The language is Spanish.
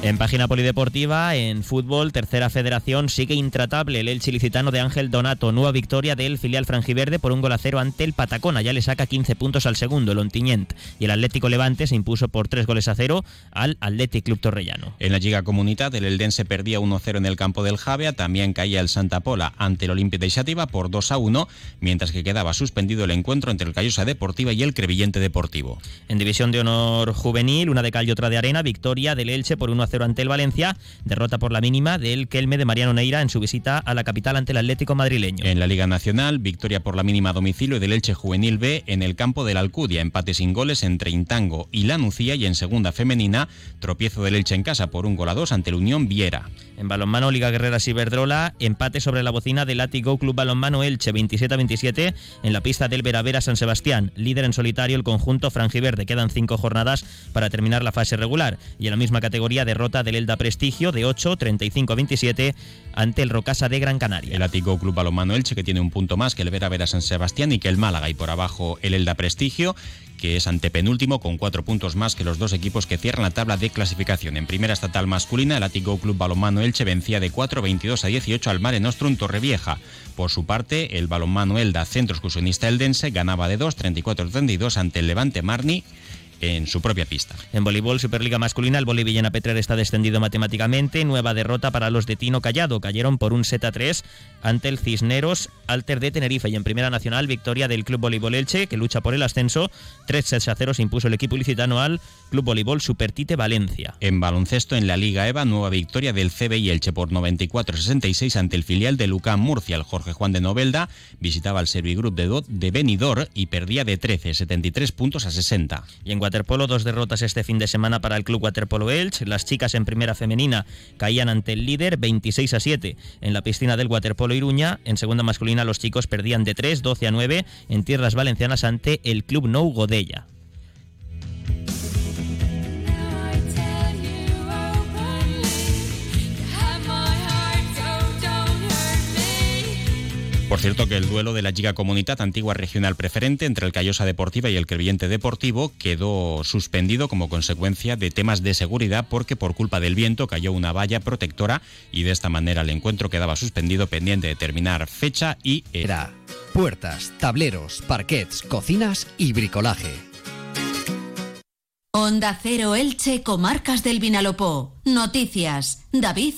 En página polideportiva, en fútbol, tercera federación, sigue intratable el Elche ilicitano de Ángel Donato. Nueva victoria del filial franjiverde por un gol a cero ante el Patacona. Ya le saca 15 puntos al segundo, el Ontinyent. Y el Atlético Levante se impuso por tres goles a cero al Athletic Club Torrellano. En la Liga Comunidad, el Eldense perdía 1-0 en el campo del Javea. También caía el Santa Pola ante el Olimpia de Xativa por 2-1, mientras que quedaba suspendido el encuentro entre el Callosa Deportiva y el Crevillente Deportivo. En División de Honor Juvenil, una de cal y otra de arena, victoria del Elche por 1 0 ante el Valencia, derrota por la mínima del Kelme de Mariano Neira en su visita a la capital ante el Atlético madrileño. En la Liga Nacional, victoria por la mínima a domicilio del Elche Juvenil B en el campo de la Alcudia, empate sin goles entre Intango y La Nucía y en segunda femenina, tropiezo del Elche en casa por un gol a dos ante el Unión Viera. En balonmano, Liga Guerreras Iberdrola, empate sobre la bocina del Látigo Club Balonmano Elche 27-27 en la pista del Veravera San Sebastián. Líder en solitario el conjunto franjiverde. Quedan cinco jornadas para terminar la fase regular. Y en la misma categoría, derrota del Elda Prestigio de 8, 35-27 ante el Rocasa de Gran Canaria. El Látigo Club Balonmano Elche que tiene un punto más que el Veravera San Sebastián y que el Málaga y por abajo el Elda Prestigio que es antepenúltimo con cuatro puntos más que los dos equipos que cierran la tabla de clasificación. En primera estatal masculina, el Atigo Club Balonmano Elche vencía de 4, 22 a 18 al Mare Nostrum Torrevieja. Por su parte, el balonmano Elda Centro Excursionista Eldense ganaba de 2, 34 32 ante el Levante Marni en su propia pista. En voleibol, Superliga masculina, el Bolivillana Petrer está descendido matemáticamente. Nueva derrota para los de Tino Callado. Cayeron por un set a 3 ante el Cisneros Alter de Tenerife. Y en Primera Nacional, victoria del Club Voleibol Elche, que lucha por el ascenso. 3 sets a 0 se impuso el equipo ilicitano al Club Voleibol Supertite Valencia. En baloncesto, en la Liga EVA, nueva victoria del CBI Elche por 94-66 ante el filial de Lucán Murcia. El Jorge Juan de Novelda visitaba el Servigroup de, de Benidorm y perdía de 13, 73 puntos a 60. Y en waterpolo, dos derrotas este fin de semana para el Club Waterpolo Elche. Las chicas en primera femenina caían ante el líder 26 a 7 en la piscina del Waterpolo Iruña. En segunda masculina, los chicos perdían de 3, 12 a 9 en tierras valencianas ante el Club Nou Godella. Por cierto que el duelo de la Liga Comunidad Antigua Regional Preferente entre el Callosa Deportiva y el Crevillente Deportivo quedó suspendido como consecuencia de temas de seguridad porque por culpa del viento cayó una valla protectora y de esta manera el encuentro quedaba suspendido pendiente de terminar fecha y era. Puertas, tableros, parquets, cocinas y bricolaje. Onda Cero Elche, Comarcas del Vinalopó. Noticias. David